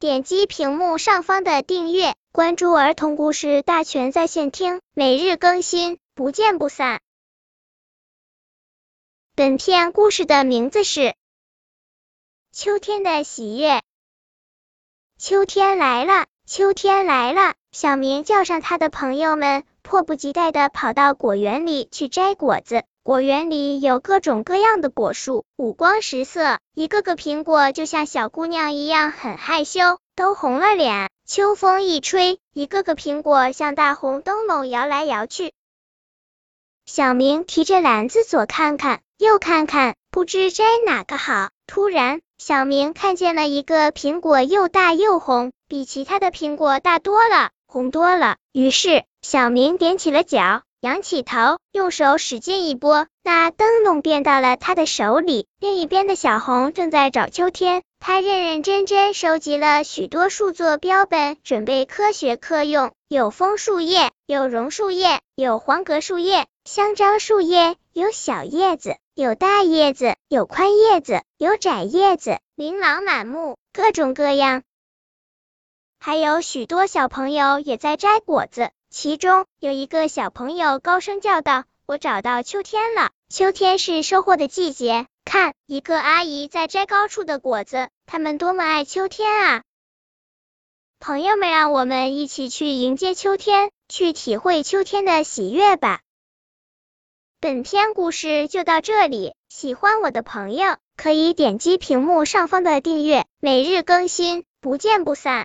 点击屏幕上方的订阅，关注儿童故事大全在线听，每日更新，不见不散。本片故事的名字是《秋天的喜悦》。秋天来了，秋天来了，小明叫上他的朋友们，迫不及待的跑到果园里去摘果子。果园里有各种各样的果树，五光十色，一个个苹果就像小姑娘一样很害羞，都红了脸。秋风一吹，一个个苹果像大红灯笼摇来摇去。小明提着篮子左看看右看看，不知摘哪个好。突然，小明看见了一个苹果又大又红，比其他的苹果大多了，红多了。于是，小明踮起了脚。仰起头，用手使劲一拨，那灯笼变到了他的手里。另一边的小红正在找秋天，他认认真真收集了许多树做标本，准备科学课用。有枫树叶，有榕树叶，有黄葛树叶，香樟树叶，有小叶子，有大叶子，有宽叶子，有窄叶子，琳琅满目，各种各样。还有许多小朋友也在摘果子。其中有一个小朋友高声叫道：“我找到秋天了！秋天是收获的季节。看，一个阿姨在摘高处的果子，他们多么爱秋天啊！”朋友们，让我们一起去迎接秋天，去体会秋天的喜悦吧。本篇故事就到这里，喜欢我的朋友可以点击屏幕上方的订阅，每日更新，不见不散。